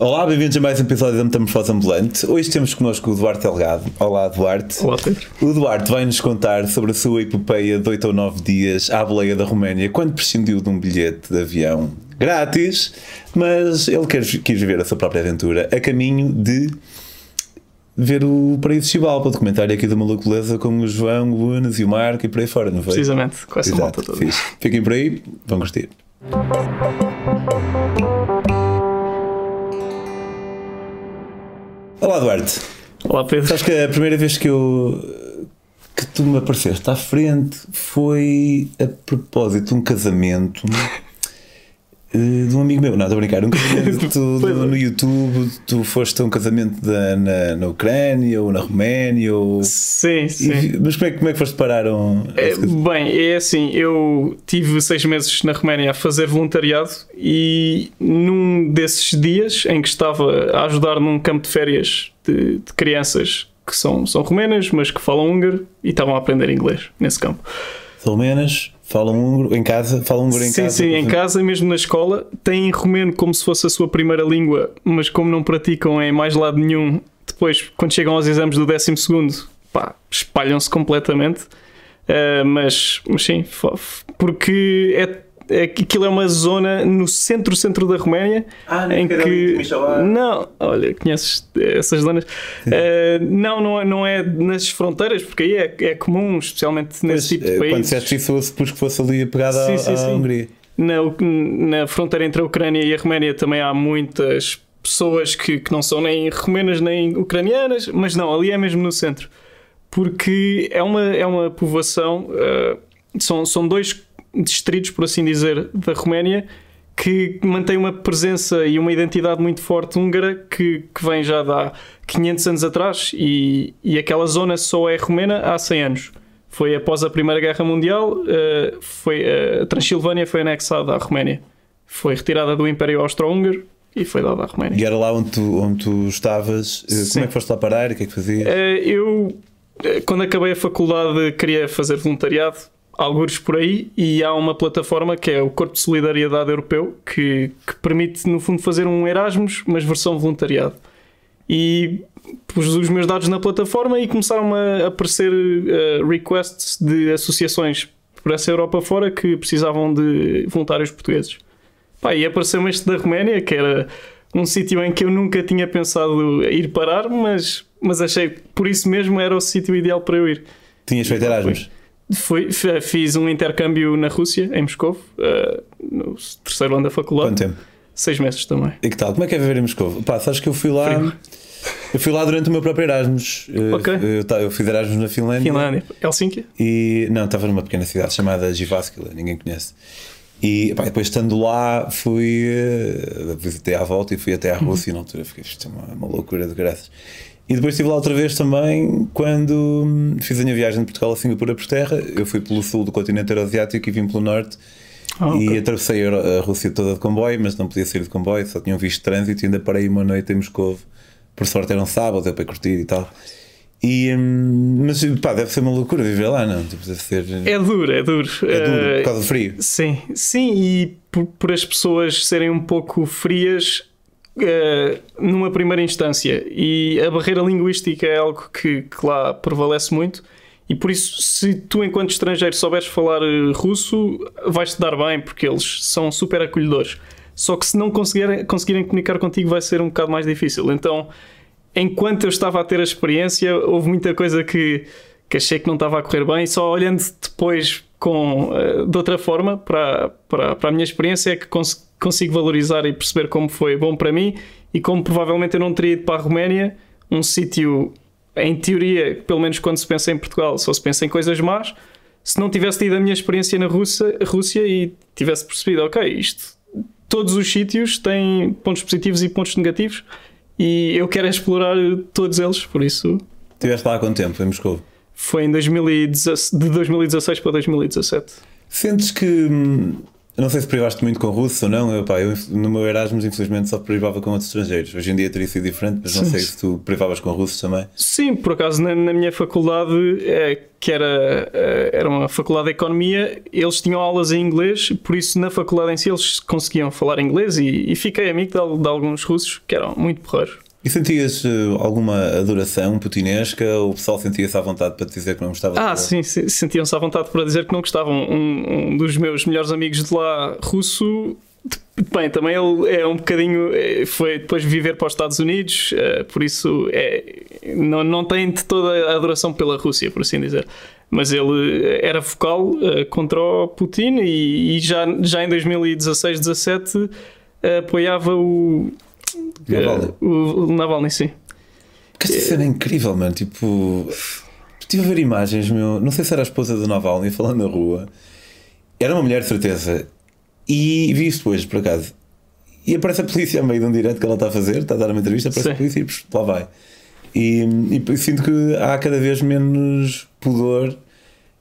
Olá, bem-vindos a mais um episódio da Metamorfose Ambulante. Hoje temos connosco o Duarte Delgado. Olá, Duarte. Olá, Pedro. O Duarte vai-nos contar sobre a sua epopeia de 8 ou 9 dias à boleia da Roménia, quando prescindiu de um bilhete de avião grátis, mas ele quer, quis viver a sua própria aventura a caminho de ver o Paraíso para o documentário aqui da Maluculeza com o João, o Unas e o Marco e por aí fora, não foi? Precisamente, com essa Exato, malta toda. Fiquem por aí, vão curtir. Olá, Duarte. Olá, Pedro. Sabes que a primeira vez que eu que tu me apareceste à frente foi a propósito de um casamento de um amigo meu. Não, estou a brincar. Um casamento tu- no YouTube. Tu foste a um casamento da- na, na Ucrânia ou na Roménia. Ou... Sim, sim. E- mas como é, que- como é que foste parar um. É, bem, é assim, eu tive seis meses na Roménia a fazer voluntariado e num desses dias em que estava a ajudar num campo de férias de, de crianças que são, são romenas, mas que falam húngaro e estavam a aprender inglês nesse campo. Romenas falam húngaro em casa, falam húngaro em sim, casa. sim, em casa, mesmo na escola, têm romeno como se fosse a sua primeira língua, mas como não praticam em mais lado nenhum, depois, quando chegam aos exames do 12 segundo, pá, espalham-se completamente. Uh, mas, mas sim, porque é, aquilo é uma zona no centro-centro da Roménia Ah, não em que não, olha, conheces essas zonas? Uh, não, não é, não é nas fronteiras, porque aí é, é comum, especialmente nesse tipo de eh, país. Quando disseste isso, eu supus que fosse ali pegada Sim, à, sim, à sim. Hungria. Na, na fronteira entre a Ucrânia e a Roménia também há muitas pessoas que, que não são nem romenas nem ucranianas, mas não, ali é mesmo no centro. Porque é uma, é uma povoação, eh, são, são dois distritos, por assim dizer, da Roménia que mantém uma presença e uma identidade muito forte húngara que, que vem já de há 500 anos atrás e, e aquela zona só é romena há 100 anos. Foi após a Primeira Guerra Mundial, eh, foi, eh, a Transilvânia foi anexada à Roménia. Foi retirada do Império Austro-Húngaro e foi dada à Roménia. E era lá onde tu, onde tu estavas. eh, Sim. Como é que foste lá parar? O que é que fazias? Eh, Eu, quando acabei a faculdade, queria fazer voluntariado, algures por aí, e há uma plataforma que é o Corpo de Solidariedade Europeu, que, que permite, no fundo, fazer um Erasmus, mas versão voluntariado. E pus os meus dados na plataforma e começaram a aparecer eh, requests de associações por essa Europa fora que precisavam de voluntários portugueses. Pá, e apareceu-me este da Roménia, que era um sítio em que eu nunca tinha pensado ir parar, mas, mas achei que por isso mesmo era o sítio ideal para eu ir. Tinhas feito Erasmus? Foi, f- fiz um intercâmbio na Rússia, em Moscou, eh, no terceiro ano da faculdade. Quanto tempo? Seis meses também. E que tal? Como é que é viver em Moscou? Pá, sabes que eu fui lá. Frio. Eu fui lá durante o meu próprio Erasmus. Eh, Ok. Eu, eu fiz Erasmus na Finlândia. Finlândia. Helsinki? E não, estava numa pequena cidade chamada Jyväskylä, ninguém conhece. E pá, depois estando lá, fui eh, visitei à volta e fui até à Uhum. Rússia. E na altura fiquei, isto é uma, uma loucura de graças. E depois estive lá outra vez também quando hum, fiz a minha viagem de Portugal a Singapura por terra. Eu fui pelo sul do continente euroasiático e vim pelo norte. Ah, E ok. atravessei a Rússia toda de comboio, mas não podia sair de comboio, só tinha um visto trânsito e ainda parei uma noite em Moscou. Por sorte era um sábado, deu para curtir e tal. E, hum, mas pá, deve ser uma loucura viver lá, não? Tipo, ser. É, É duro, é duro. duro Eh, por causa do frio. Sim, sim, e por, por as pessoas serem um pouco frias numa primeira instância. E a barreira linguística é algo que, que lá prevalece muito. E por isso, se tu, enquanto estrangeiro, souberes falar eh, russo, vais-te dar bem, porque eles são super acolhedores. Só que se não conseguirem, conseguirem comunicar contigo, vai ser um bocado mais difícil. Então, enquanto eu estava a ter a experiência, houve muita coisa que, que achei que não estava a correr bem, e só olhando depois com, eh, de outra forma para, para, para a minha experiência é que cons- consigo valorizar e perceber como foi bom para mim e como provavelmente eu não teria ido para a Roménia, um sítio, em teoria, pelo menos quando se pensa em Portugal, só se pensa em coisas más, se não tivesse tido a minha experiência na Rússia, Rússia e tivesse percebido, ok, isto, todos os sítios têm pontos positivos e pontos negativos e eu quero explorar todos eles, por isso Estiveste lá há quanto tempo em Moscou? foi em 2016, de 2016 para 2017. Sentes que hum, não sei se privaste muito com russos ou não. Eu, pá, eu, no meu Erasmus, infelizmente, só privava com outros estrangeiros. Hoje em dia teria sido diferente, mas não Sim. sei se tu privavas com russos também. Sim, por acaso na, na minha faculdade, é, que era, eh, era uma faculdade de economia, eles tinham aulas em inglês, por isso na faculdade em si eles conseguiam falar inglês e, e fiquei amigo de, de alguns russos que eram muito porreiros. E sentias eh, alguma adoração putinesca o pessoal sentia-se à vontade para te dizer que não gostava Ah, sim, sim, sentiam-se à vontade para dizer que não gostavam. Um, um dos meus melhores amigos de lá, russo, de- bem, também ele é um bocadinho. eh, Foi depois viver para os Estados Unidos, eh, por isso é, não, não tem de toda a adoração pela Rússia, por assim dizer. Mas ele era vocal contra o Putin e, e já, já em 2016, 17 apoiava o. Navalny. eh, o, o Navalny, sim. Que esta cena é incrível, mano. Tipo, estive a ver imagens, meu. Não sei se era a esposa do Navalny falando na rua. Era uma mulher, de certeza. E vi isto hoje, por acaso. E aparece a polícia a meio de um direto que ela está a fazer, está a dar uma entrevista, aparece Sim. a polícia e psh, lá vai. E, e sinto que há cada vez menos pudor.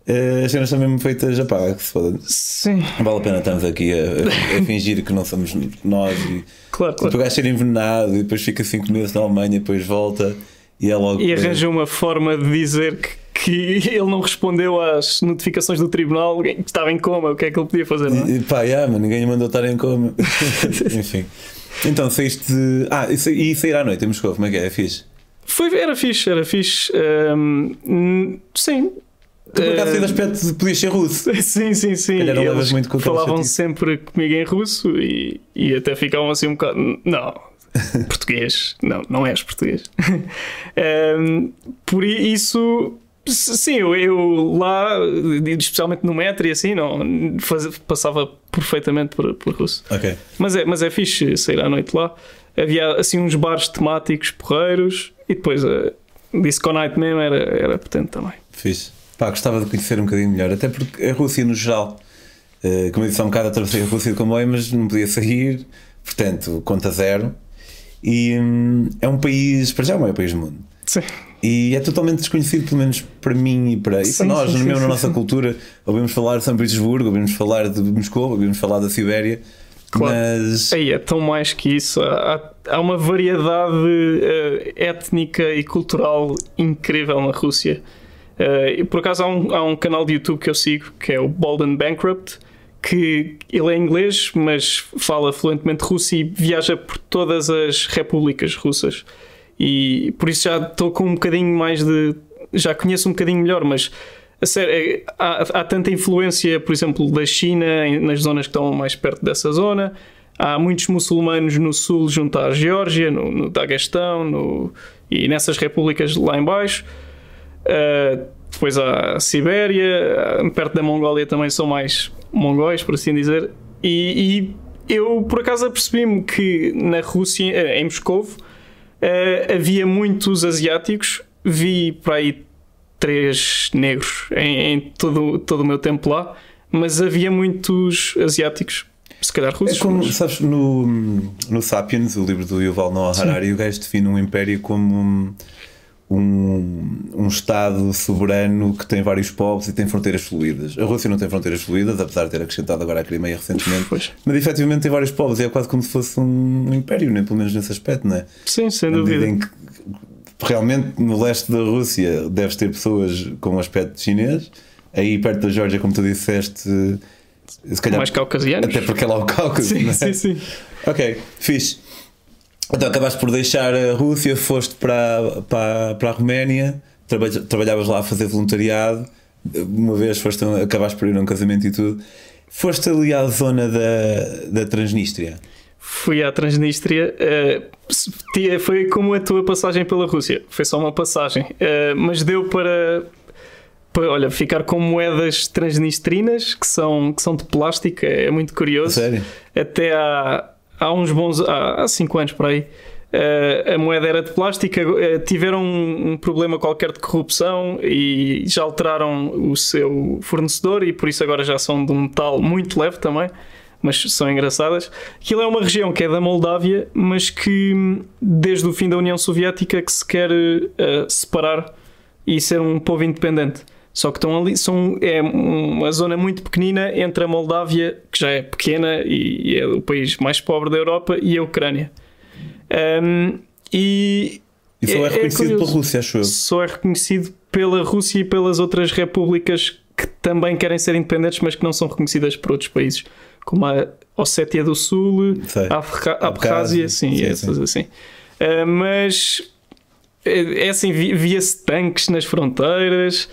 Eh, As cenas são mesmo feitas, pá, que se foda. Sim, Não vale a pena estarmos aqui a, a- a fingir que não somos nós e claro, Tipo, o claro. gajo ser envenenado e depois fica 5 meses na Alemanha, depois volta e é logo. E arranja uma forma de dizer que, que ele não respondeu às notificações do tribunal, que estava em coma, o que é que ele podia fazer, não é? E, pá, yeah, mas ninguém mandou estar em coma. Enfim. Então saíste de. Ah, e sa- e sair à noite em Moscou, como é que é? É fixe. Foi, era fixe, era fixe. Ahm, hum, sim. Tu por acaso tens aspecto de podias ser russo. Sim, sim, sim. calhar não levas eles muito com falavam sempre comigo em russo e, e até ficavam assim um bocado. Não, português. Não, não és português. Ahm, por isso, sim, eu, eu lá, especialmente no metro e assim, não, faz- passava perfeitamente por, por russo. Ok. Mas é, mas é fixe sair à noite lá. Havia assim uns bares temáticos porreiros e depois a Disco Night mesmo era, era potente também. Fixe. Pá, gostava de conhecer um bocadinho melhor, até porque a Rússia no geral, eh, como eu disse há um bocado, atravessei a Rússia de comboio, mas não podia sair, portanto, conta zero. E hum, é um país, para já é o maior país do mundo. Sim. E é totalmente desconhecido, pelo menos para mim e para, e Sim, para nós, sim, mesmo sim, na nossa cultura. Ouvimos falar de São Petersburgo, ouvimos falar de Moscou, ouvimos falar da Sibéria, Claro. mas Aí é tão mais que isso. Há, há uma variedade eh, étnica e cultural incrível na Rússia. E por acaso há um, há um canal de YouTube que eu sigo que é o Bold and Bankrupt, que ele é inglês, mas fala fluentemente russo e viaja por todas as repúblicas russas. E por isso já estou com um bocadinho mais de. Já conheço um bocadinho melhor, mas a sério, é- há, há tanta influência, por exemplo, da China em- nas zonas que estão mais perto dessa zona. Há muitos muçulmanos no sul, junto à Geórgia, no, no Daguestão no, e nessas repúblicas lá em baixo. Uh, depois a Sibéria, uh, perto da Mongólia também são mais mongóis, por assim dizer. E, e eu, por acaso, apercebi-me que na Rússia, eh, em Moscou, uh, havia muitos asiáticos. Vi para aí três negros em, em todo, todo o meu tempo lá, mas havia muitos asiáticos, se calhar é russos. como, mas- sabes, no, no Sapiens, o livro do Yuval Noah Harari, o gajo define um império como um, um Estado soberano que tem vários povos e tem fronteiras fluídas. A Rússia não tem fronteiras fluídas, apesar de ter acrescentado agora a Crimeia recentemente, Pois. mas efetivamente tem vários povos e é quase como se fosse um império, né? pelo menos nesse aspecto, não é? Sim, sem Na dúvida. em que realmente no leste da Rússia deves ter pessoas com aspecto chinês, aí perto da Geórgia, como tu disseste, se calhar Mais caucasianos. até porque é lá o Cáucaso, Sim, é? sim, sim. Ok, fixe. Então acabaste por deixar a Rússia, foste para, para, para a Roménia, traba- trabalhavas lá a fazer voluntariado, uma vez foste, acabaste por ir a um casamento e tudo. Foste ali à zona da, da Transnistria. Fui à Transnistria. tia- foi como a tua passagem pela Rússia. Foi só uma passagem. eh, mas deu para, para olha, ficar com moedas transnistrinas que são, que são de plástico. É muito curioso. sério? Até há, há uns bons. Há, há cinco anos por aí. eh, a moeda era de plástico, eh, tiveram um, um problema qualquer de corrupção e já alteraram o seu fornecedor e por isso agora já são de um metal muito leve também, mas são engraçadas. Aquilo é uma região que é da Moldávia, mas que desde o fim da União Soviética que se quer eh, separar e ser um povo independente. Só que estão ali, são, é uma zona muito pequenina entre a Moldávia, que já é pequena e, é o país mais pobre da Europa, e a Ucrânia. Um, e e só é, é reconhecido é pela Rússia, acho eu. Só é reconhecido pela Rússia e pelas outras repúblicas que também querem ser independentes, mas que não são reconhecidas por outros países, como a Ossétia do Sul, a Abkhazia, sim, sim, essas sim. assim. Uh, mas é, é assim, via-se tanques nas fronteiras.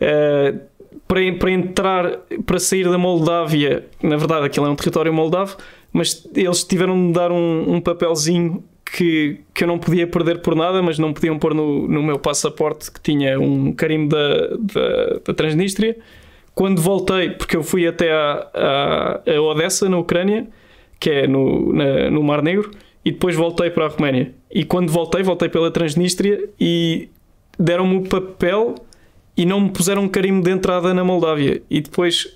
Uh, para, para entrar, para sair da Moldávia, na verdade aquilo é um território moldavo, mas eles tiveram de dar um, um papelzinho que, que eu não podia perder por nada, mas não podiam pôr no, no meu passaporte que tinha um carimbo da, da, da Transnistria. Quando voltei, porque eu fui até a, a, a Odessa, na Ucrânia, que é no, na, no Mar Negro, e depois voltei para a Roménia. E quando voltei, voltei pela Transnistria e deram-me o papel e não me puseram um carimbo de entrada na Moldávia. E depois,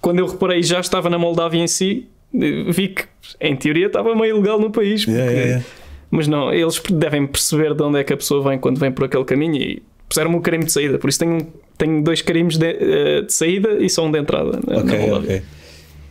quando eu reparei já estava na Moldávia em si, vi que em teoria estava meio ilegal no país. Porque yeah, yeah, yeah. Mas não, eles devem perceber de onde é que a pessoa vem quando vem por aquele caminho e puseram-me o carimbo de saída. Por isso tenho, tenho dois carimbos de, uh, de saída e só um de entrada. Ok, ok.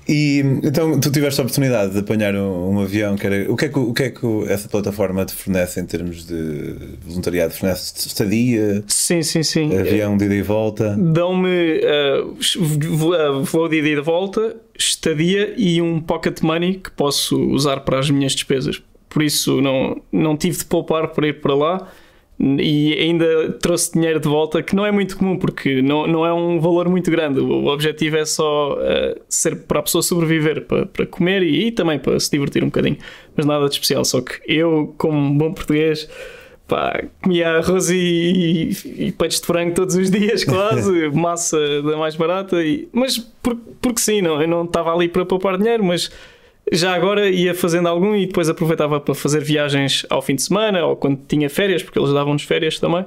E então tu tiveste a oportunidade de apanhar um, um avião que era. O que, é que, o que é que essa plataforma te fornece em termos de voluntariado? Fornece estadia? Sim, sim, sim. Avião de ida e volta? Dão-me uh, voo de ida e de volta, estadia e um pocket money que posso usar para as minhas despesas por isso não, não tive de poupar para ir para lá e ainda trouxe dinheiro de volta, que não é muito comum, porque não, não é um valor muito grande. O objetivo é só uh, ser para a pessoa sobreviver, para, para comer e, e, também para se divertir um bocadinho, mas nada de especial. Só que eu, como um bom português, pá, comia arroz e, e, e peitos de frango todos os dias, quase, massa da mais barata, e, mas por, porque sim, não, eu não estava ali para poupar dinheiro, mas já agora ia fazendo algum e depois aproveitava para fazer viagens ao fim de semana ou quando tinha férias, porque eles davam-nos férias também.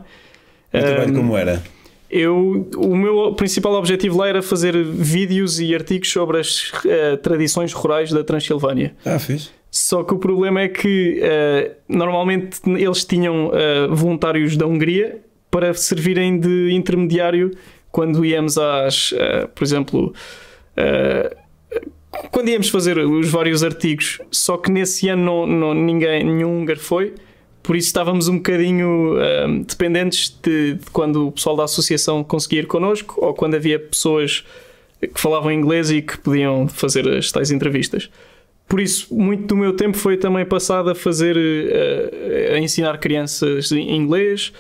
O trabalho um, como era? Eu, o meu principal objetivo lá era fazer vídeos e artigos sobre as uh, tradições rurais da Transilvânia. Ah, fiz. Só que o problema é que uh, normalmente eles tinham uh, voluntários da Hungria para servirem de intermediário quando íamos às, por exemplo, quando íamos fazer os vários artigos, só que nesse ano não, não, ninguém, nenhum húngaro foi, por isso estávamos um bocadinho um, dependentes de, de, quando o pessoal da associação conseguia ir connosco ou quando havia pessoas que falavam inglês e que podiam fazer as tais entrevistas. Por isso, muito do meu tempo foi também passado a fazer, uh, a ensinar crianças inglês,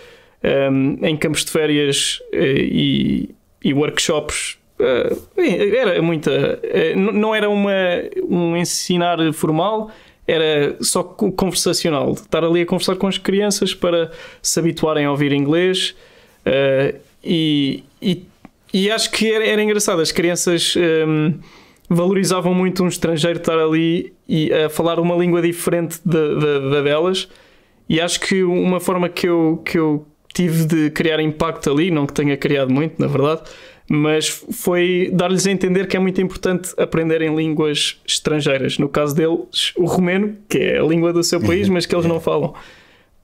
um, em campos de férias uh, e, e workshops era muita. Uh, não era uma, um ensinar formal, era só conversacional. Estar ali a conversar com as crianças para se habituarem a ouvir inglês. Uh, e, e, e, acho que era, era engraçado. As crianças um, valorizavam muito um estrangeiro estar ali e a falar uma língua diferente da, da, da delas. E acho que uma forma que eu, que eu tive de criar impacto ali, não que tenha criado muito, na verdade mas foi dar-lhes a entender que é muito importante aprenderem línguas estrangeiras. No caso deles, o romeno, que é a língua do seu país, mas que eles não falam.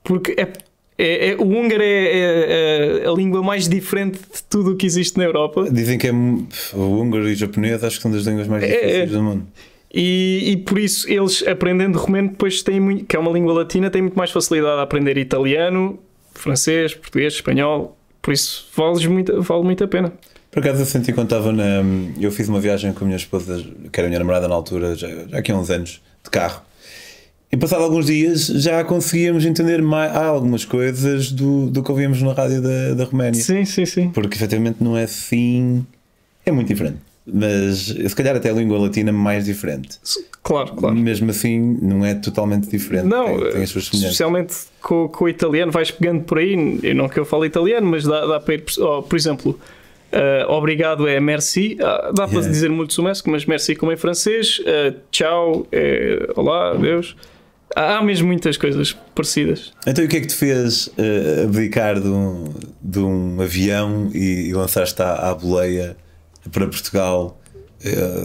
Porque é, é, é o húngaro é, é, é, a língua mais diferente de tudo o que existe na Europa. Dizem que é o húngaro e o japonês, acho que são das línguas mais é, é. difíceis do mundo. E, e, por isso eles aprendendo romeno depois têm muito, que é uma língua latina, têm muito mais facilidade a aprender italiano, francês, português, espanhol. Por isso vale muito, vale muito a pena. Por acaso eu senti quando estava na. Eu fiz uma viagem com a minha esposa, que era a minha namorada na altura, já, já aqui há uns anos, de carro. E passado alguns dias já conseguíamos entender mais, algumas coisas do, do que ouvíamos na rádio da, da Roménia. Sim, sim, sim. Porque efetivamente não é assim. É muito diferente. Mas se calhar até a língua latina mais diferente. Claro, claro. Mesmo assim, não é totalmente diferente. Não, tem, tem as suas especialmente com, com, o italiano, vais pegando por aí. Eu não que eu falo italiano, mas dá, dá para ir. Oh, por exemplo, Uh, obrigado é merci. Uh, dá para dizer muito sumesco, mas merci como em francês. Uh, tchau é olá, adeus. Há mesmo muitas coisas parecidas. Então, o que é que te fez uh, abdicar de um, de um avião e, e lançaste à, à boleia para Portugal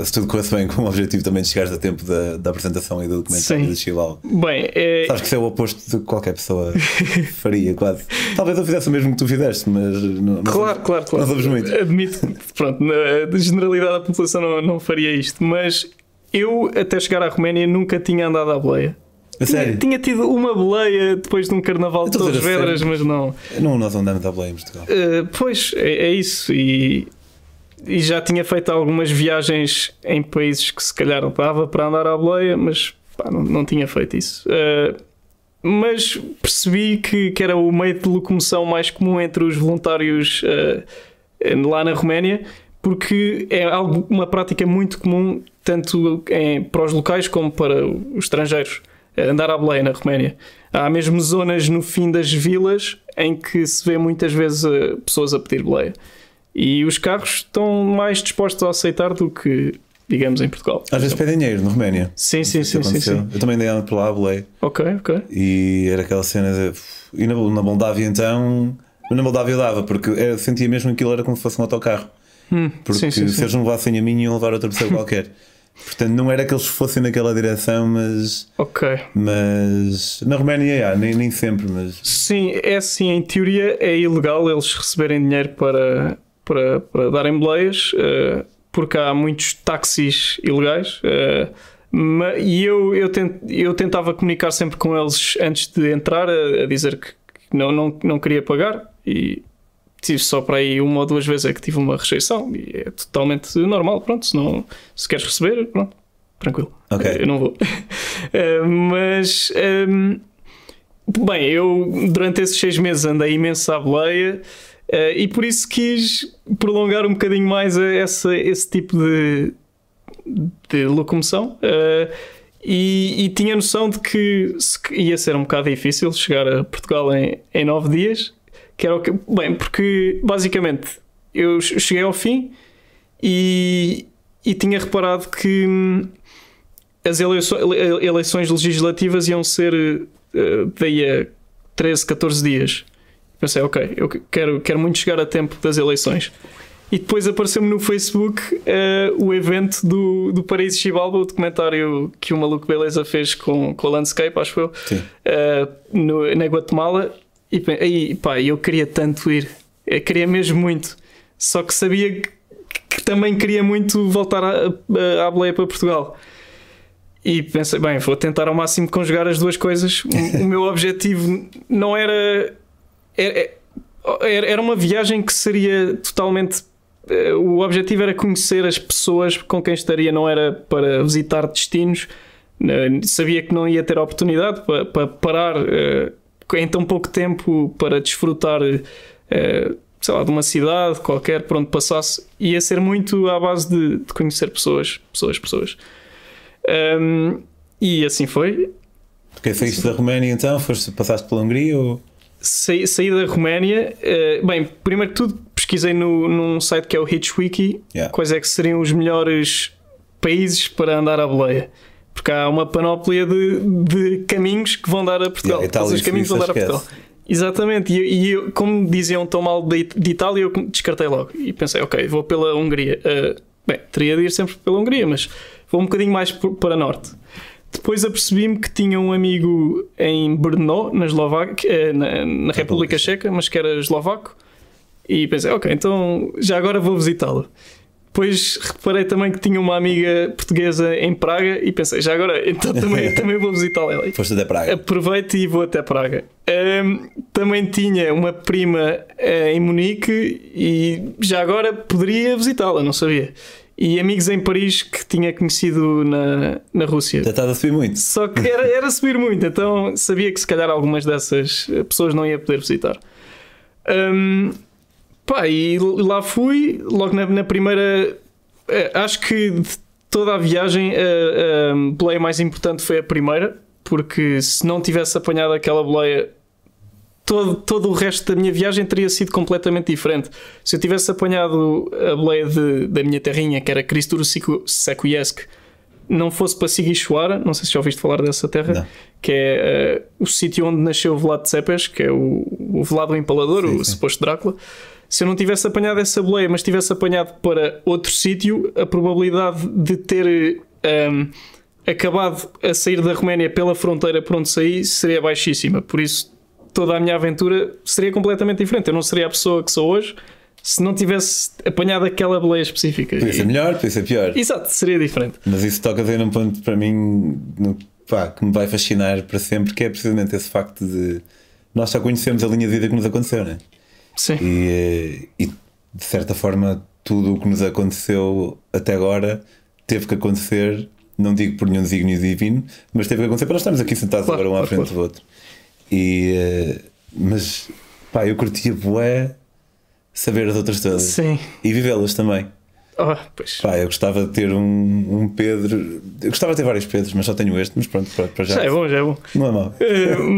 se tudo corresse bem com o objetivo também de chegares a tempo da, da apresentação e do documentário Sim. de Chihuahua. Bem, é, Sabes que isso é o oposto de qualquer pessoa faria, quase. Talvez eu fizesse o mesmo que tu fizeste, mas não, Claro, somos- claro, claro. Não somos muito. Admito que, pronto, na generalidade da população não, não faria isto, mas eu, até chegar à Roménia, nunca tinha andado à boleia. A Tinha, sério? tinha tido uma boleia depois de um carnaval de a Torres Vedras, mas não. Não, nós andamos à boleia em Portugal. Uh, pois, é, é isso. E, e já tinha feito algumas viagens em países que se calhar não dava para andar à boleia, mas pá, não, não tinha feito isso. Uh, mas percebi que, que era o meio de locomoção mais comum entre os voluntários uh, lá na Roménia, porque é algo, uma prática muito comum tanto em, para os locais como para os estrangeiros. é Andar à boleia na Roménia. Há mesmo zonas no fim das vilas em que se vê muitas vezes uh, pessoas a pedir boleia. E os carros estão mais dispostos a aceitar do que, digamos, em Portugal. Às vezes pedem dinheiro na Roménia. Sim, sim, sim, sim, sim. Eu também por lá à boleia. Ok, ok. E era aquela cena de. E na, na Moldávia então. Na Moldávia eu dava, porque era, sentia mesmo que aquilo era como se fosse um autocarro. Hum, Porque sim, sim, se eles não levassem a mim, iam levar outra pessoa qualquer. Portanto, não era que eles fossem naquela direção, mas. Ok. Mas. Na Roménia, há, nem, nem sempre, mas. Sim, é assim, em teoria é ilegal eles receberem dinheiro para, para, para darem boleias, eh, porque há muitos táxis ilegais. eh, ma- e eu, eu, tent- eu tentava comunicar sempre com eles antes de entrar, a, a dizer que que não, não, não queria pagar, e tive só para aí uma ou duas vezes é que tive uma rejeição, e é totalmente normal. Pronto, se, não, se queres receber, pronto, tranquilo. Ok. Eu não vou. Eh, mas. ehm, Bem, eu durante esses seis meses andei imenso à boleia eh, e por isso quis prolongar um bocadinho mais essa, esse tipo de, de locomoção eh, e, e tinha noção de que ia ser um bocado difícil chegar a Portugal em, em nove dias. Que era o que, bem, porque basicamente eu cheguei ao fim e, e tinha reparado que hum, as eleiço- ele- eleições legislativas iam ser eh, daí a 13, 14 dias. Pensei, ok, eu quero, quero muito chegar a tempo das eleições. E depois apareceu-me no Facebook eh, o evento do, do Paraíso Chibalba, o documentário que o Maluco Beleza fez com, com a Landscape, acho eu, eh, no- na Guatemala. E aí, pá, eu queria tanto ir, eu queria mesmo muito. Só que sabia que, que também queria muito voltar à, boleia para Portugal. E pensei, bem, vou tentar ao máximo conjugar as duas coisas. O meu objetivo não era, era. era- Era uma viagem que seria totalmente. eh, O objetivo era conhecer as pessoas com quem estaria, não era para visitar destinos. Sabia que não ia ter oportunidade para, para parar eh, em tão pouco tempo para desfrutar, eh, sei lá, de uma cidade qualquer por onde passasse. Ia ser muito à base de, de conhecer pessoas, pessoas, pessoas. Um, e assim foi. Ok, saíste da Roménia então? Foste, passaste pela Hungria ou. Saí, saí da Roménia. eh, bem, primeiro que tudo, pesquisei no, num site que é o Hitchwiki Yeah. quais é que seriam os melhores países para andar à boleia. Porque há uma panóplia de, de caminhos que vão dar a Portugal. Yeah, Todos os caminhos vão dar a Portugal. Exatamente, e, e eu, como diziam tão mal de, de Itália, eu descartei logo e pensei, ok, vou pela Hungria. Eh, bem, teria de ir sempre pela Hungria, mas vou um bocadinho mais para norte. Depois apercebi-me que tinha um amigo em Brno, na Eslováquia, eh, na, na República Checa, mas que era eslovaco, e pensei, ok, então já agora vou visitá-lo. Depois reparei também que tinha uma amiga portuguesa em Praga e pensei, já agora, então também, também vou visitá-la. Foste até Praga. Aproveito e vou até Praga. Ahm, também tinha uma prima eh, em Munique e já agora poderia visitá-la, não sabia. E amigos em Paris que tinha conhecido na, na Rússia. Já estás a subir muito. Só que era, era subir muito, então sabia que se calhar algumas dessas eh, pessoas não ia poder visitar. Hum, pá, e lá fui, logo na, na primeira. eh, acho que de toda a viagem a, a boleia mais importante foi a primeira, porque se não tivesse apanhado aquela boleia. Todo, todo o resto da minha viagem teria sido completamente diferente. Se eu tivesse apanhado a boleia de- da minha terrinha, que era Cristuro Secuiesc, não fosse para Sigishwara, não sei se já ouviste falar dessa terra, Não. que é uh, o sítio onde nasceu o Vlad Tzepes, que é o, o Vlad o Empalador, Sim, o sim. suposto Drácula. Se eu não tivesse apanhado essa boleia, mas tivesse apanhado para outro sítio, a probabilidade de ter um, acabado a sair da Roménia pela fronteira por onde saí seria baixíssima. Por isso, toda a minha aventura seria completamente diferente. Eu não seria a pessoa que sou hoje se não tivesse apanhado aquela boleia específica. Podia ser melhor, podia ser pior. Exato, seria diferente. Mas isso toca a num ponto para mim no- pá, que me vai fascinar para sempre, que é precisamente esse facto de nós só conhecemos a linha de vida que nos aconteceu, né? Sim. E, eh, e de certa forma tudo o que nos aconteceu até agora teve que acontecer, não digo por nenhum desígnio divino, mas teve que acontecer para nós estarmos aqui sentados Claro, agora um à claro, frente do outro. E, eh, mas pá, eu curtia bué saber as outras todas Sim. e vivê-las também. Oh, pois. Pá, eu gostava de ter um, um Pedro. Eu gostava de ter vários Pedros, mas só tenho este, mas pronto, para, para já. Já é bom, já é bom. Não é mau.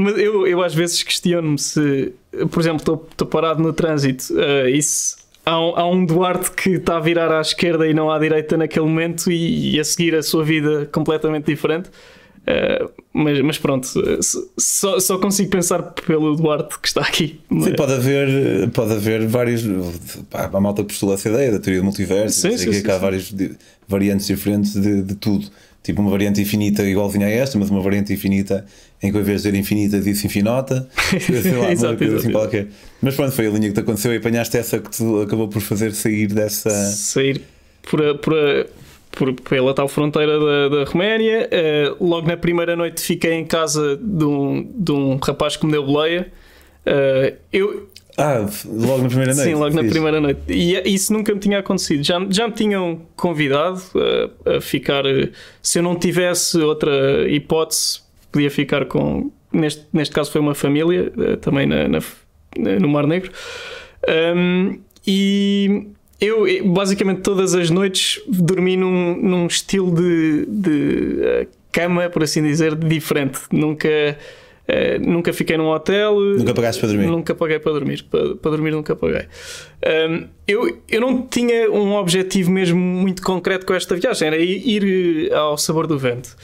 Mas eu, eu às vezes questiono-me se, por exemplo, estou- parado no trânsito eh, e se há um, há um Duarte que está a virar à esquerda e não à direita naquele momento e, e a seguir a sua vida completamente diferente. Eh, mas, mas pronto, eh, só, só consigo pensar pelo Duarte que está aqui. Sim, Mas- pode haver, pode haver vários. Pá, a malta que postula essa ideia da teoria do multiverso, Sim, sim, sim, que há sim. várias variantes diferentes de, de tudo. Tipo uma variante infinita igualzinha a esta, mas uma variante infinita em que ao invés de dizer infinita disse infinota. Sei lá, uma Exato, coisa assim qualquer. Mas pronto, foi a linha que te aconteceu e apanhaste essa que te acabou por fazer sair dessa. sair por, a- por, a- por- pela tal fronteira da, da Roménia. Eh, logo na primeira noite fiquei em casa de um, de um rapaz que me deu boleia. Eh, eu, Ah, logo na primeira noite. sim, logo na primeira noite. E é- isso nunca me tinha acontecido. Já, já me tinham convidado a, a ficar. eh, Se eu não tivesse outra hipótese, podia ficar com. Neste, neste caso foi uma família, eh, também na, na- no Mar Negro. Um, e eu, eh, basicamente, todas as noites dormi num, num estilo de, de eh, cama, por assim dizer, diferente. Nunca, eh, nunca fiquei num hotel. Nunca pagaste para dormir? Nunca paguei para dormir. Para, para dormir nunca paguei. Um, eu, eu não tinha um objetivo mesmo muito concreto com esta viagem, era ir, ir ao sabor do vento.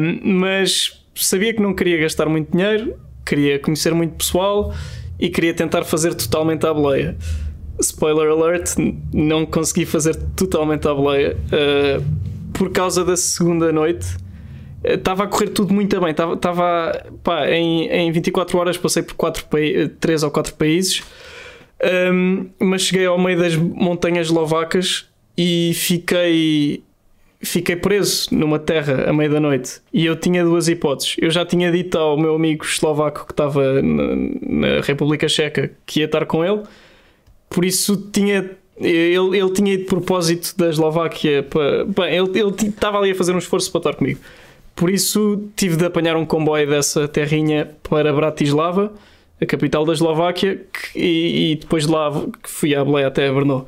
Um, mas sabia que não queria gastar muito dinheiro, queria conhecer muito pessoal e queria tentar fazer totalmente à boleia. Spoiler alert, não consegui fazer totalmente à boleia uh, por causa da segunda noite. Estava a correr tudo muito bem. Estava, em, em 24 horas passei por 4 3 ou 4 países. Um, mas cheguei ao meio das montanhas eslovacas e fiquei fiquei preso numa terra à meia da noite e eu tinha duas hipóteses. Eu já tinha dito ao meu amigo eslovaco que estava na, na República Checa que ia estar com ele, por isso tinha. Ele, ele tinha ido de propósito da Eslováquia para. Bem, ele, ele estava ali a fazer um esforço para estar comigo. Por isso tive de apanhar um comboio dessa terrinha para Bratislava, a capital da Eslováquia, que- e, e depois de lá fui à Belém até Brno.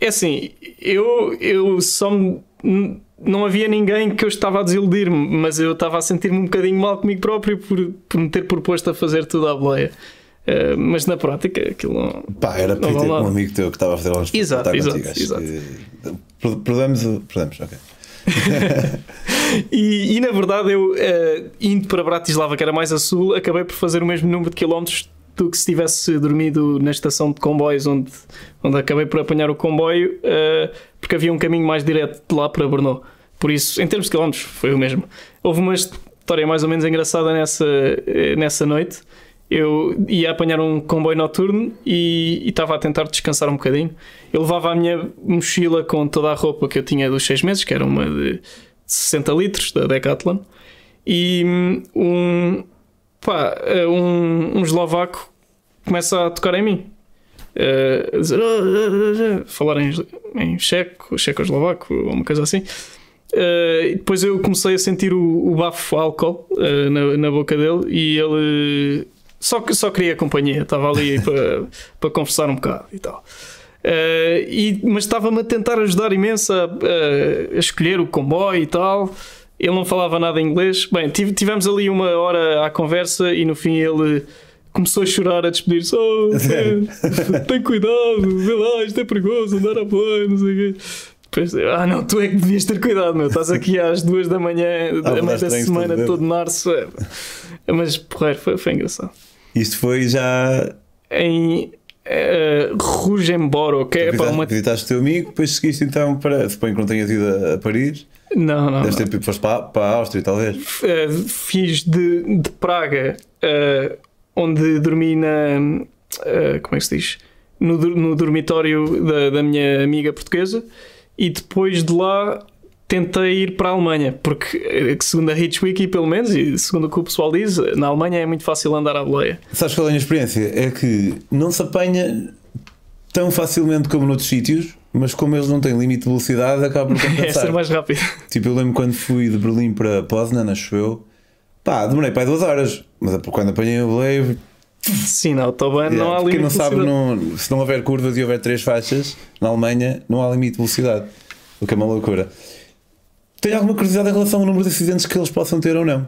É assim, eu, eu só me- não havia ninguém que eu estava a desiludir-me, mas eu estava a sentir-me um bocadinho mal comigo próprio por, por me ter proposto a fazer tudo à boleia. Eh, mas na prática aquilo não. Pá, era para ter um amigo teu que estava a fazer lá Exato, exato, contigo. acho exato. que- Per- Perdemos, o- perdemos, ok. E, e, na verdade, eu eh, indo para Bratislava, que era mais a sul, acabei por fazer o mesmo número de quilómetros do que se tivesse dormido na estação de comboios, onde, onde acabei por apanhar o comboio, eh, porque havia um caminho mais direto de lá para Brno. Por isso, em termos de quilómetros, foi o mesmo. Houve uma história mais ou menos engraçada nessa, eh, nessa noite. Eu ia apanhar um comboio noturno e, estava a tentar descansar um bocadinho. Eu levava a minha mochila com toda a roupa que eu tinha dos seis meses, que era uma de 60 litros da Decathlon, e hum, um, pá, eh, um, um eslovaco começa a tocar em mim. Eh, a dizer, "Ah, ah, ah", falar em, em checo, checo-eslovaco, ou uma coisa assim. E depois eu comecei a sentir o, o bafo álcool eh, na, na boca dele e ele só, que- só queria companhia, estava ali para, para conversar um bocado e tal. Eh, e, mas estava-me a tentar ajudar imenso a, a- a escolher o comboio e tal. Ele não falava nada em inglês. Bem, tive- tivemos ali uma hora à conversa e no fim ele começou a chorar, a despedir-se. Oh, man, tem cuidado, vê lá, isto é perigoso, andar a boia, não sei o quê. Ah, não, tu é que devias ter cuidado, meu. Estás aqui às duas da manhã, ah, da da semana, todo de março. É. Mas, porreiro, foi, foi engraçado. Isto foi já. Em eh, uh, Rujemboro, que é para uma. Visitaste o teu amigo, depois seguiste então para. Suponho que não tenhas ido a, Paris. Não, não. Deste tempo foste para, para a Áustria, talvez. Eh, fiz de, de Praga, uh, onde dormi na. Uh, como é que se diz? No, no dormitório da, da minha amiga portuguesa e depois de lá tentei ir para a Alemanha, porque, uh, segundo a Hitchwiki, pelo menos, e segundo o que o pessoal diz, na Alemanha é muito fácil andar à boleia. Sabes qual é a minha experiência? É que não se apanha tão facilmente como noutros sítios, mas como eles não têm limite de velocidade, acaba por É compensar. ser mais rápido. Tipo, eu lembro quando fui de Berlim para Poznan, acho eu. Pá, demorei para duas horas. Mas quando apanhei o boleio, Sim, na Autobahn não há limite não de sabe, não, se não houver curvas e houver três faixas, na Alemanha não há limite de velocidade. O que é uma loucura. Tenho alguma curiosidade em relação ao número de acidentes que eles possam ter ou não?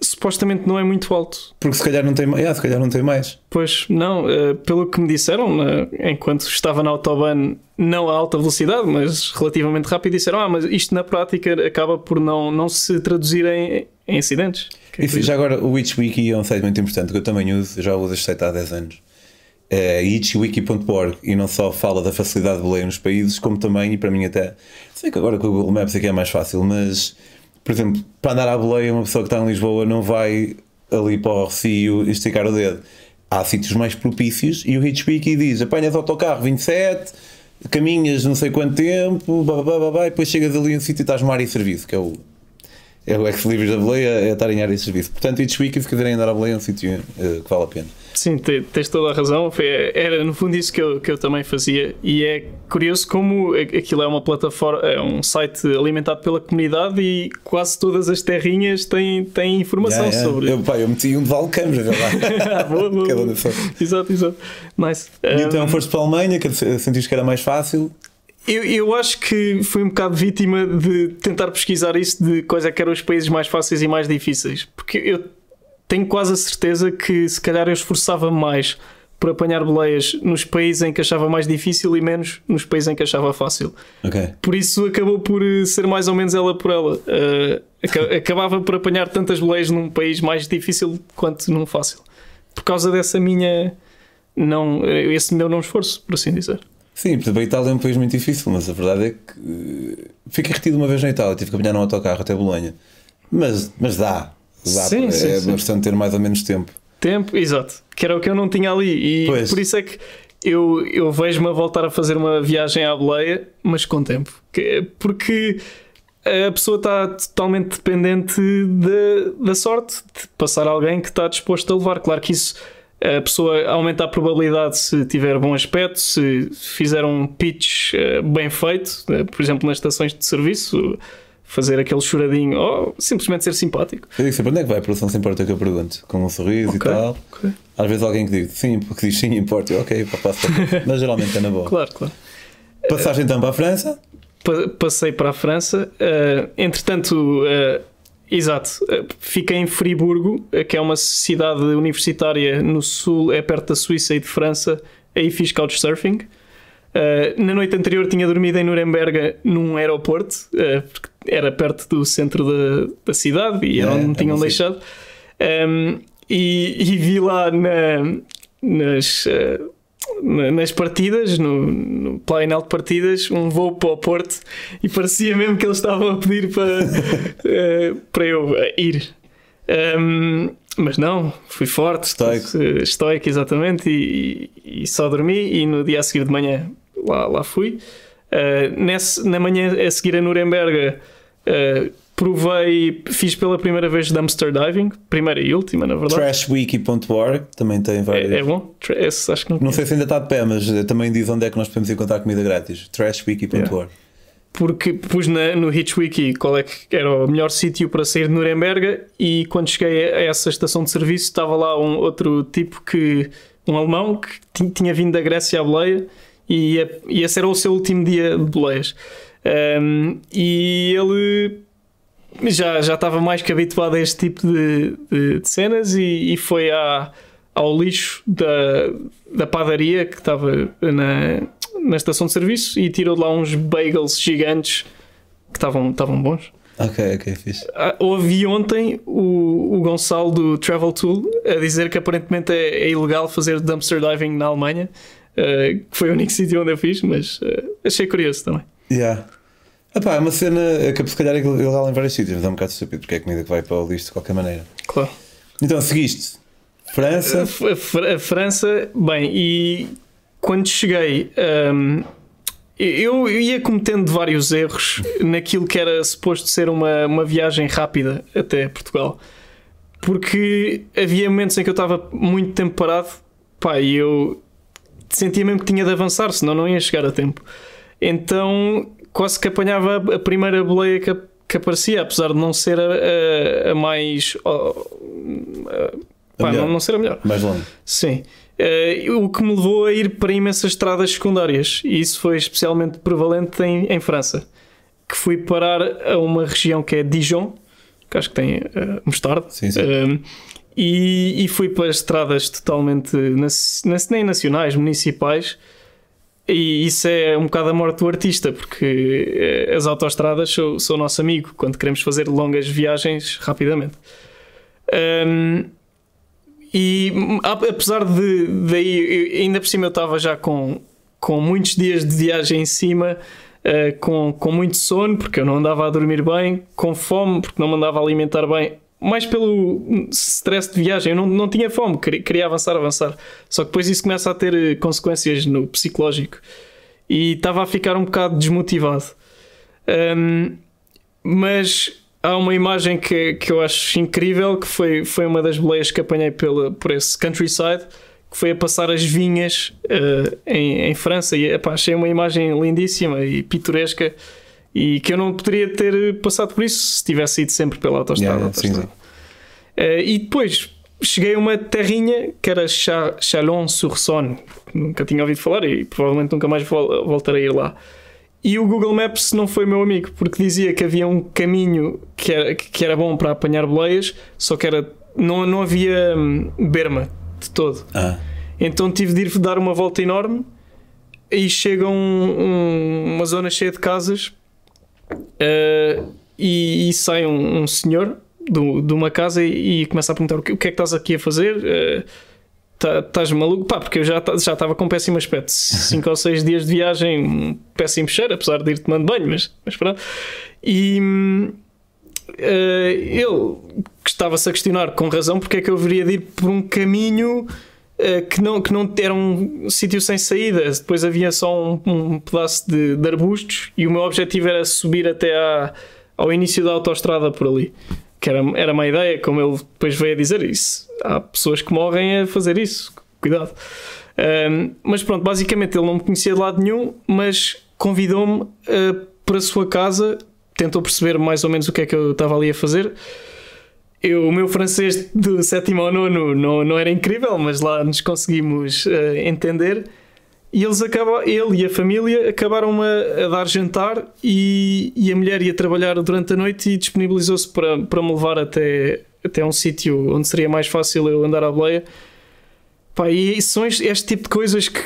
Supostamente não é muito alto. Porque se calhar não tem mais. Ah, se calhar não tem mais. Pois não, eh, pelo que me disseram, na- enquanto estava na Autobahn, não a alta velocidade, mas relativamente rápido, disseram: Ah, mas isto na prática acaba por não, não se traduzir em, em acidentes. Que é já agora, o Wiki é um site muito importante que eu também uso, já uso este site há 10 anos. É itchwiki.org e não só fala da facilidade de boleio nos países, como também, e para mim até, sei que agora com o Google Maps aqui é mais fácil, mas, por exemplo, para andar à boleia, uma pessoa que está em Lisboa não vai ali para o Rocio e esticar o dedo. Há sítios mais propícios e o Hitchwiki diz: apanhas autocarro 27, caminhas não sei quanto tempo, blá, blá, blá, blá, e depois chegas ali em sítio e estás numa área de serviço, que é o, é o ex-libris da boleia, é estar em área de serviço. Portanto, Hitchwiki, se quiserem andar à boleia, é um sítio eh, que vale a pena. Sim, te- tens toda a razão. Foi- Era no fundo isso que eu, que eu também fazia. E é curioso como aquilo é uma plataforma, é um site alimentado pela comunidade e quase todas as terrinhas têm, têm informação Yeah, yeah. sobre. Eu, pá, eu meti um de Valcamos, vê lá. Ah, boa, boa, Cada. Exato, exato. Nice. E então Um, foste para a Alemanha, que sentiste que era mais fácil. Eu, eu acho que fui um bocado vítima de tentar pesquisar isso de quais é que eram os países mais fáceis e mais difíceis. Porque eu tenho quase a certeza que se calhar eu esforçava mais por apanhar boleias nos países em que achava mais difícil e menos nos países em que achava fácil. Ok. Por isso acabou por eh, ser mais ou menos ela por ela. Aca- acabava por apanhar tantas boleias num país mais difícil quanto num fácil. Por causa dessa minha. Não, eh, esse meu não esforço, por assim dizer. Sim, a Itália é um país muito difícil, mas a verdade é que eh, fiquei retido uma vez na Itália, tive que apanhar num autocarro até Bolonha. Mas, mas dá. dá Sim, é sim, uma sim. de ter mais ou menos tempo. Tempo, exato. Que era o que eu não tinha ali. E Pois. por isso é que eu, eu vejo-me a voltar a fazer uma viagem à boleia, mas com tempo. Que- Porque a pessoa está totalmente dependente da, da sorte de passar alguém que está disposto a levar. Claro que isso a pessoa aumenta a probabilidade se tiver bom aspecto, se fizer um pitch eh, bem feito, eh, por exemplo, nas estações de serviço, fazer aquele choradinho ou simplesmente ser simpático. Eu digo sempre, onde é que vai? Porque não se importa o que eu pergunto. Com um sorriso Ok, e tal. ok. Às vezes alguém que diz sim, porque diz sim, importa. Eu, ok, para Mas geralmente é na boa. Claro, claro. Passagem então para a França. Pa- passei para a França. eh, entretanto, eh, exato, eh, fiquei em Friburgo, eh, que é uma cidade universitária no sul, é perto da Suíça e de França. Aí fiz couchsurfing. Eh, na noite anterior tinha dormido em Nuremberg num aeroporto, eh, porque era perto do centro da, da cidade e era É, onde me é tinham sítio. deixado. Um, e, e vi lá na- nas, na- nas partidas, no, no painel de partidas, um voo para o Porto e parecia mesmo que eles estavam a pedir para, eh, para eu eh, ir. Um, mas não, fui forte, Estoico. eh, estoico, exatamente, e, e- e só dormi. E no dia a seguir de manhã lá, lá fui. Uh, nesse, na manhã a seguir a Nuremberg, uh, provei, fiz pela primeira vez dumpster diving, primeira e última, na verdade. Trashwiki.org também tem vários. É, é bom? Esse acho que não, Não sei se ainda está de pé, mas eh, também diz onde é que nós podemos encontrar comida grátis. Trashwiki.org. Porque pus na, no Hitchwiki qual é que era o melhor sítio para sair de Nuremberg e quando cheguei a essa estação de serviço estava lá um outro tipo que, um alemão que ti- tinha vindo da Grécia à boleia e, e esse era o seu último dia de boleias. Um, e ele já, já estava mais que habituado a este tipo de, de- de cenas e, e foi à, ao lixo da, da padaria que estava na, na estação de serviço e tirou de lá uns bagels gigantes que estavam estavam bons. Ok, ok, fixe. Ah, Ouvi ontem o, o Gonçalo do Travel Tool a dizer que aparentemente é, é ilegal fazer dumpster diving na Alemanha, eh, que foi o único sítio onde eu fiz, mas eh, achei curioso também. Yeah. Epá, é uma cena que se calhar é ilegal em vários sítios, mas é um bocado estúpido porque é comida que vai para o lixo de qualquer maneira. Claro. Então, seguiste França. A, Fr- a França, bem, e quando cheguei, hum, eu eu ia cometendo vários erros naquilo que era suposto ser uma, uma viagem rápida até Portugal, porque havia momentos em que eu estava muito tempo parado, pá, e eu sentia mesmo que tinha de avançar, senão não ia chegar a tempo. Então quase que apanhava a primeira boleia que, que aparecia, apesar de não ser a, a- a mais. a- pá, não, não ser a melhor. Mais longe. Sim. Eh, o que me levou a ir para imensas estradas secundárias, e isso foi especialmente prevalente em, em França, que fui parar a uma região que é Dijon, que acho que tem eh, mostarda, Sim, sim. Eh, e, e fui para estradas totalmente nas- nas- nem nacionais, municipais, e isso é um bocado a morte do artista, porque eh, as autoestradas são, são o nosso amigo quando queremos fazer longas viagens rapidamente. Ahm, e ap- apesar de daí, ainda por cima eu estava já com, com muitos dias de viagem em cima, eh, com, com muito sono, porque eu não andava a dormir bem, com fome, porque não me andava a alimentar bem, mais pelo stress de viagem, eu não, não tinha fome, queria, avançar, avançar. Só que depois isso começa a ter eh, consequências no psicológico e estava a ficar um bocado desmotivado. Hum, mas há uma imagem que, que eu acho incrível que foi, foi uma das boleias que apanhei pela, por esse countryside que foi a passar as vinhas eh, em, em França e epá, achei uma imagem lindíssima e pitoresca e que eu não poderia ter passado por isso se tivesse ido sempre pela autostrada. Yeah, sim, autostrada. Eh, e depois cheguei a uma terrinha que era Cha- Chalon-sur-Saône nunca tinha ouvido falar e provavelmente nunca mais vol- voltarei a ir lá e o Google Maps não foi meu amigo, porque dizia que havia um caminho que era, que era bom para apanhar boleias, só que era, não, não havia hum, berma de todo. Ah, Então tive de ir dar uma volta enorme e chega um- um- uma zona cheia de casas eh, e, e sai um, um senhor do- de uma casa e, e começa a perguntar o que, o que é que estás aqui a fazer? Eh, tá- Estás maluco? Pá, porque eu já já estava com péssimo aspecto. 5 ou 6 dias de viagem, um péssimo cheiro, apesar de ir tomando banho, mas, mas pronto. E hum, eh, ele estava-se a questionar com razão porque é que eu haveria de ir por um caminho que não, que não era um sítio sem saída. Depois havia só um, um pedaço de, de arbustos e o meu objetivo era subir até à, ao início da autoestrada por ali. Que era, era uma ideia, como ele depois veio a dizer isso. Há pessoas que morrem a fazer isso. Cuidado. Ahm, mas pronto, basicamente ele não me conhecia de lado nenhum, mas convidou-me ah, para a sua casa, tentou perceber mais ou menos o que é que eu estava ali a fazer. Eu, o meu francês do sétimo ao nono não, não era incrível, mas lá nos conseguimos ah, entender. E eles acabam, ele e a família acabaram a, a dar jantar e, e a mulher ia trabalhar durante a noite e disponibilizou-se para, para me levar até, até um sítio onde seria mais fácil eu andar à boleia. Pá, e são este, este tipo de coisas que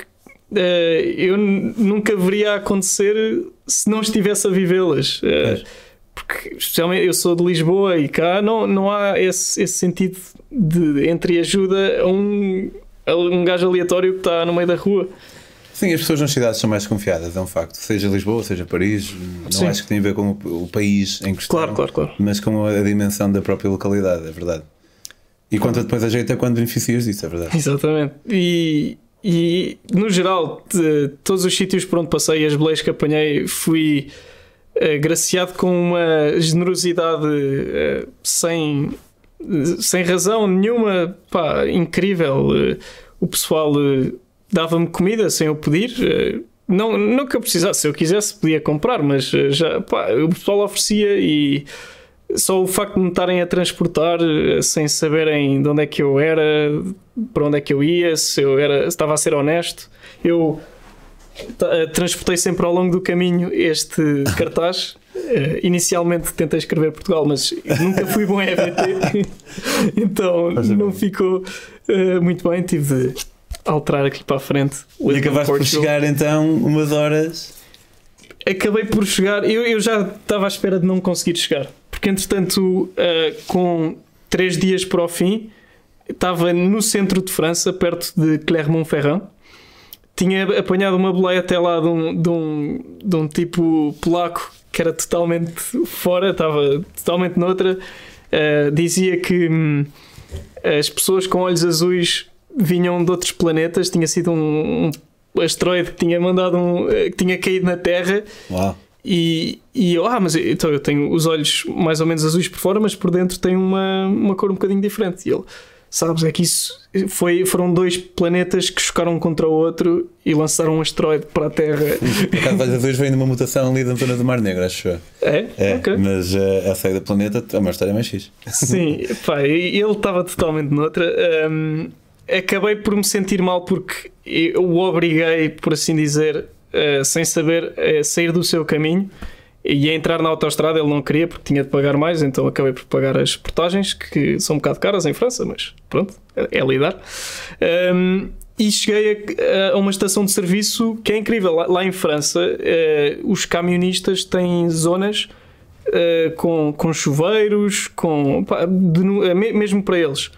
eh, eu nunca veria acontecer se não estivesse a vivê-las. Pois. Porque, especialmente, eu sou de Lisboa e cá não, não há esse, esse sentido de entre ajuda a um, a um gajo aleatório que está no meio da rua. Sim, as pessoas nas cidades são mais desconfiadas, é um facto. Seja Lisboa, seja Paris, não Sim. acho que tem a ver com o, o país em questão, Claro, claro, claro. mas com a, dimensão da própria localidade, é verdade. E quanto depois ajeita quando beneficias disso, é verdade. Exatamente. E, e no geral, de todos os sítios por onde passei, as boleias que apanhei, fui agraciado com uma generosidade eh, sem, sem razão nenhuma, pá, incrível. Eh, O pessoal eh, dava-me comida sem eu pedir. eh, Não, não que eu precisasse, se eu quisesse podia comprar, mas eh, já, pá, o pessoal oferecia e só o facto de me estarem a transportar eh, sem saberem de onde é que eu era, para onde é que eu ia, se eu era, se estava a ser honesto, eu eh, transportei sempre ao longo do caminho este cartaz. Eh, inicialmente tentei escrever Portugal, mas nunca fui bom em EVT, então Faz bem. não ficou eh, muito bem. Tive de alterar aqui para a frente. E acabaste por chegar então umas horas. Acabei por chegar, eu, eu já estava à espera de não conseguir chegar, porque entretanto, uh, com três dias para o fim, estava no centro de França, perto de Clermont-Ferrand. Tinha apanhado uma boleia até lá de um, de um, de um tipo polaco que era totalmente fora, estava totalmente noutra. Uh, dizia que hum, as pessoas com olhos azuis vinham de outros planetas, tinha sido um, um asteroide que tinha mandado um, eh, que tinha caído na Terra. Uau. E, e eu, ah, mas então eu tenho os olhos mais ou menos azuis por fora, mas por dentro tem uma, uma cor um bocadinho diferente. E ele, sabes, é que isso foi, foram dois planetas que chocaram contra o outro e lançaram um asteroide para a Terra. Olhos azuis vem de uma mutação ali da zona do Mar Negro, acho eu. É? É, Ok. mas uh, a saída do planeta é uma história mais fixe. Sim, pá, ele estava totalmente noutra. Hum, acabei por me sentir mal porque eu o obriguei, por assim dizer, eh, sem saber, a sair do seu caminho e a entrar na autoestrada. Ele não queria porque tinha de pagar mais, então acabei por pagar as portagens, que são um bocado caras em França, mas pronto, é, é lidar. Hum, e cheguei a, a uma estação de serviço que é incrível. Lá, lá em França, eh, os camionistas têm zonas eh, com, com chuveiros, com, de eh, me- mesmo para eles.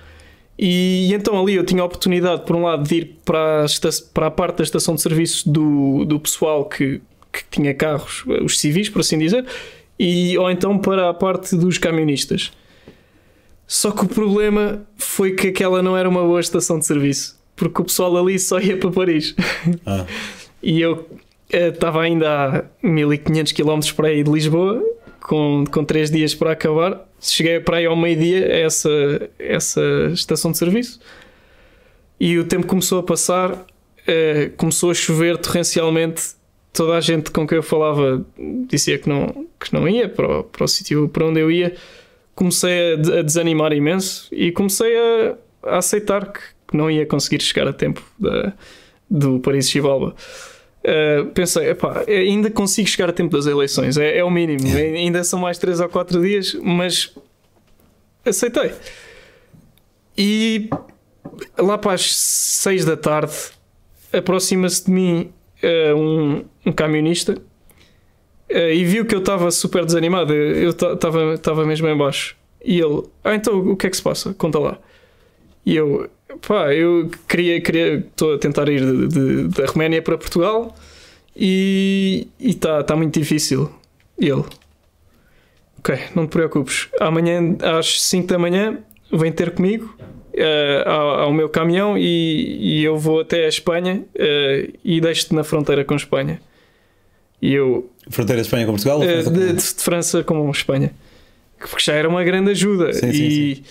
E, então ali eu tinha a oportunidade, por um lado, de ir para a, para a parte da estação de serviço do, do pessoal que, que tinha carros, eh, os civis, por assim dizer, e, ou então para a parte dos camionistas. Só que o problema foi que aquela não era uma boa estação de serviço, porque o pessoal ali só ia para Paris. Ah. E eu eh, estava ainda a 1500 km para aí de Lisboa, com, com 3 dias para acabar. Cheguei para aí ao meio-dia a essa, essa estação de serviço e o tempo começou a passar, eh, começou a chover torrencialmente. Toda a gente com quem eu falava dizia que não, que não ia para o, para o sítio para onde eu ia. Comecei a, a desanimar imenso e comecei a, a aceitar que, que não ia conseguir chegar a tempo da, do Paris-Chivalba. Uh, pensei, epá, ainda consigo chegar a tempo das eleições, é, é o mínimo. Ainda são mais 3 ou 4 dias, mas aceitei. E lá para as 6 da tarde aproxima-se de mim uh, um, um camionista uh, e viu que eu estava super desanimado. Eu estava mesmo em baixo. E ele, ah, então o que é que se passa? Conta lá. E eu, pá, eu queria, queria, estou a tentar ir de, de- da Roménia para Portugal e está tá muito difícil. E ele, ok, não te preocupes, amanhã às 5 da manhã vem ter comigo eh, ao, ao meu caminhão e, e eu vou até a Espanha eh, e deixo-te na fronteira com Espanha. E eu, Fronteira de Espanha com Portugal? ou eh, França de, com- de França com Espanha. Porque já era uma grande ajuda. Sim, sim, e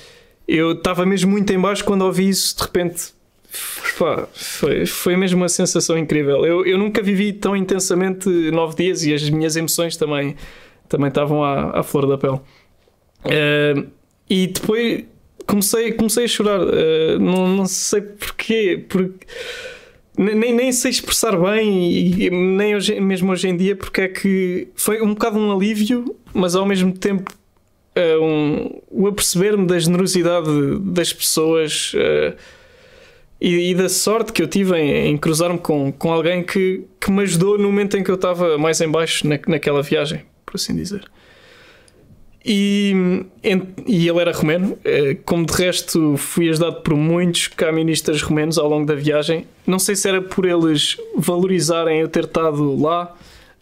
eu estava mesmo muito em baixo quando ouvi isso, de repente. pá, foi, foi mesmo uma sensação incrível. Eu, eu nunca vivi tão intensamente nove dias e as minhas emoções também, também estavam à, à flor da pele. Eh, e depois comecei, comecei a chorar. Eh, não, não sei porquê. Porque nem, nem sei expressar bem, e nem hoje, mesmo hoje em dia, porque é que foi um bocado um alívio, mas ao mesmo tempo eh, um, o aperceber-me da generosidade das pessoas eh, e, e da sorte que eu tive em, em cruzar-me com, com alguém que, que me ajudou no momento em que eu estava mais em baixo na, naquela viagem, por assim dizer. E, e ele era romeno, eh, como de resto fui ajudado por muitos camionistas romenos ao longo da viagem. Não sei se era por eles valorizarem eu ter estado lá,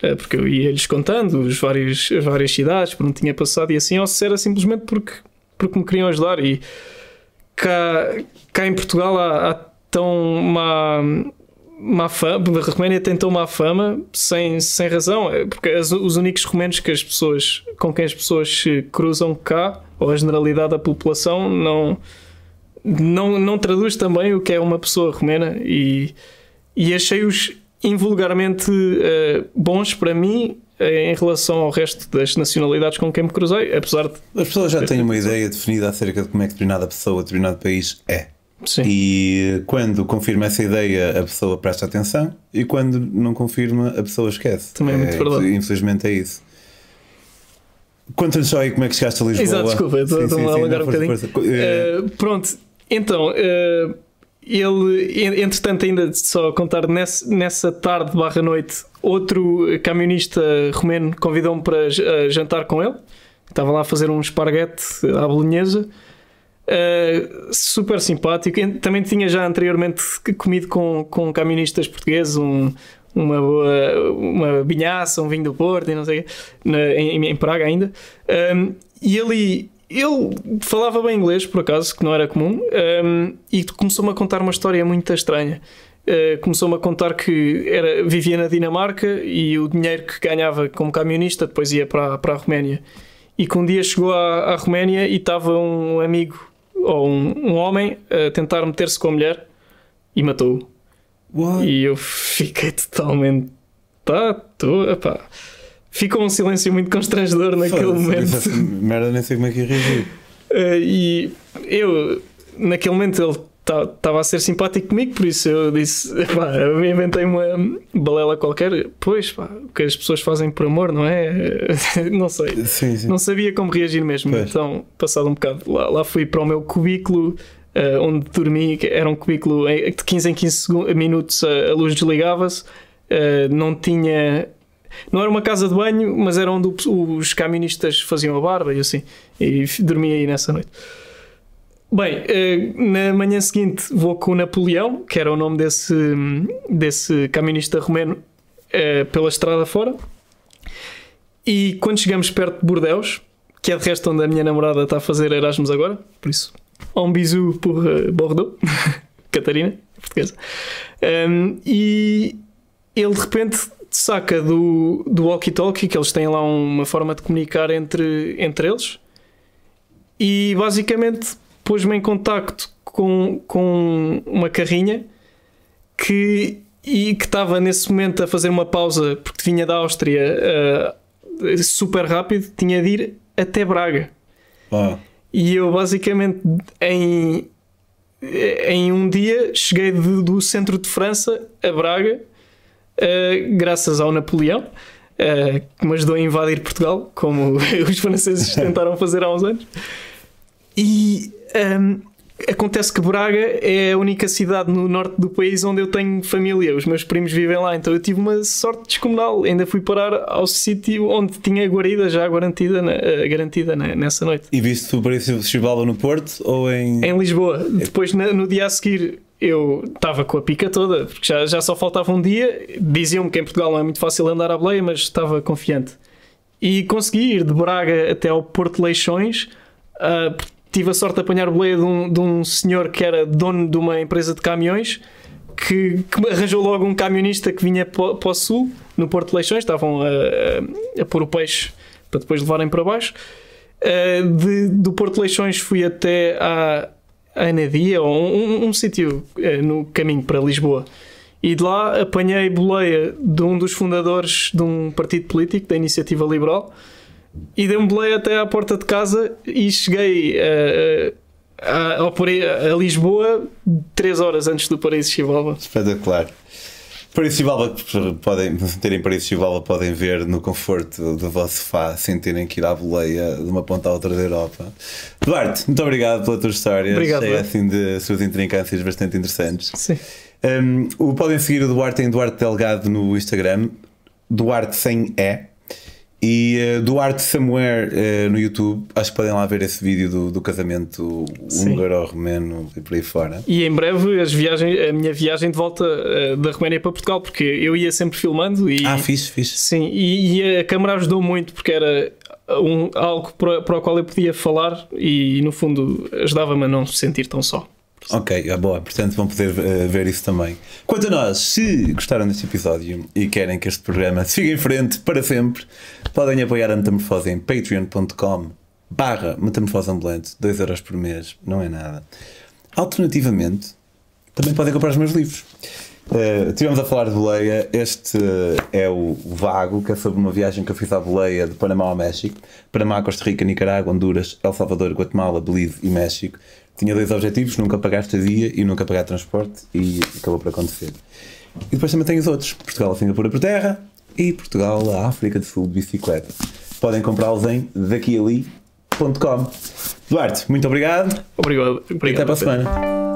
eh, porque eu ia-lhes contando os vários, as várias cidades por onde tinha passado e assim, ou se era simplesmente porque, porque me queriam ajudar. E cá, cá em Portugal há, há tão má, má fama, a Roménia tem tão má fama sem, sem razão, é porque as- os únicos romenos que as pessoas, com quem as pessoas se cruzam cá, ou a generalidade da população, não, não, não traduz também o que é uma pessoa romena e, e achei-os invulgarmente eh, bons para mim eh, em relação ao resto das nacionalidades com quem me cruzei, apesar de As pessoas já têm uma ideia definida acerca de como é que determinada pessoa, determinado país é. Sim, E quando confirma essa ideia, a pessoa presta atenção, e quando não confirma, a pessoa esquece. Também é muito verdade. Infelizmente é isso. Conta-nos só aí como é que chegaste a Lisboa. Exato, desculpa, estou- a alongar um bocadinho. Uh, pronto, então uh, ele, entretanto, ainda só contar nessa, nessa tarde barra noite, outro camionista romeno convidou-me para jantar com ele. Estava lá a fazer um esparguete à bolonhesa. Uh, super simpático. Também tinha já anteriormente comido com, com portugueses um, uma boa uma vinhaça, um vinho do Porto e não sei na, em, em, Praga ainda. Um, e ele, ele falava bem inglês, por acaso, que não era comum, um, e começou-me a contar uma história muito estranha. Uh, começou-me a contar que era, vivia na Dinamarca e o dinheiro que ganhava como camionista depois ia para, para a Roménia. E que um dia chegou à, à Roménia e estava um amigo ou um, um homem a tentar meter-se com a mulher e matou-o. E eu fiquei totalmente. Tá, tô, epá. Ficou um silêncio muito constrangedor naquele momento. Merda, nem sei como é que ia reagir. Uh, e eu, naquele momento, ele estava a ser simpático comigo, por isso eu disse: pá, eu inventei uma balela qualquer. Pois, pá, o que as pessoas fazem por amor, não é? não sei. Sim, sim. Não sabia como reagir mesmo. Pois. Então, passado um bocado, lá, lá fui para o meu cubículo. Uh, onde dormi, era um cubículo de 15 em 15 minutos a, a luz desligava-se, uh, não tinha. Não era uma casa de banho, mas era onde os camionistas faziam a barba e assim. E dormi aí nessa noite. Bem, uh, na manhã seguinte vou com Napoleão, que era o nome desse, desse camionista romeno, pela estrada fora. E quando chegamos perto de Bordeus, que é de resto onde a minha namorada está a fazer Erasmus agora, por isso um bisu por uh, Bordeaux, Catarina, portuguesa. Um, e ele de repente saca do, do walkie-talkie, que eles têm lá uma forma de comunicar entre, entre eles, e basicamente pôs-me em contacto com, com uma carrinha que, e que estava nesse momento a fazer uma pausa porque vinha da Áustria uh, super rápido, tinha de ir até Braga. Ah. E eu basicamente em, em um dia cheguei de, do centro de França a Braga, uh, graças ao Napoleão, uh, que me ajudou a invadir Portugal, como os franceses tentaram fazer há uns anos. E um, Acontece que Braga é a única cidade no norte do país onde eu tenho família. Os meus primos vivem lá, então eu tive uma sorte descomunal. Ainda fui parar ao sítio onde tinha guarida já garantida, uh, garantida nessa noite. E viste o Paris Chibalba no Porto ou em. Em Lisboa. Depois, no dia a seguir, eu estava com a pica toda, porque já, já só faltava um dia. Diziam-me que em Portugal não é muito fácil andar à boleia, mas estava confiante. E consegui ir de Braga até ao Porto Leixões. Uh, tive a sorte de apanhar boleia de um, de um senhor que era dono de uma empresa de caminhões que, que arranjou logo um camionista que vinha para, o sul, no Porto de Leixões, estavam a, a, a pôr o peixe para depois levarem para baixo. Uh, de, do Porto de Leixões fui até à, à Anadia, ou um, um, um sítio uh, no caminho para Lisboa. E de lá apanhei boleia de um dos fundadores de um partido político, da Iniciativa Liberal, e dei um boleio até à porta de casa e cheguei a, a, a, a Lisboa 3 horas antes do Paraíso Chivalva. Espetacular. Paraíso Chivalva, podem terem Paraíso Chivalva, podem ver no conforto do vosso sofá sem terem que ir à boleia de uma ponta à outra da Europa. Duarte, muito obrigado pela tua história. Obrigado. Cheia assim de suas intrincâncias bastante interessantes. Sim. Um, podem seguir o Duarte em Duarte Delgado no Instagram, Duarte sem E e uh, Duarte Samuel uh, no YouTube, acho que podem lá ver esse vídeo do, do casamento húngaro-romeno e por aí fora. E em breve as viagens, a minha viagem de volta uh, da Roménia para Portugal, porque eu ia sempre filmando e. Ah, fixe, fixe. Sim, e, e a câmera ajudou muito porque era um, algo para, para o qual eu podia falar e no fundo ajudava-me a não se sentir tão só. Ok, é boa, portanto vão poder uh, ver isso também. Quanto a nós, se gostaram deste episódio e querem que este programa siga em frente para sempre, podem apoiar a Metamorfose em patreon.com barra Metamorfose Ambulante, 2 euros por mês, não é nada. Alternativamente, também podem comprar os meus livros. Uh, tivemos a falar de boleia. Este uh, é o Vago, que é sobre uma viagem que eu fiz à boleia de Panamá ao México. Panamá, Costa Rica, Nicarágua, Honduras, El Salvador, Guatemala, Belize e México tinha dois objetivos: nunca pagar estadia e nunca pagar transporte, e acabou por acontecer. E depois também tem os outros: Portugal a Singapura por terra e Portugal a África do Sul de bicicleta. Podem comprá-los em daquiali.com. Duarte, muito obrigado. Obrigado. obrigado e até para a semana.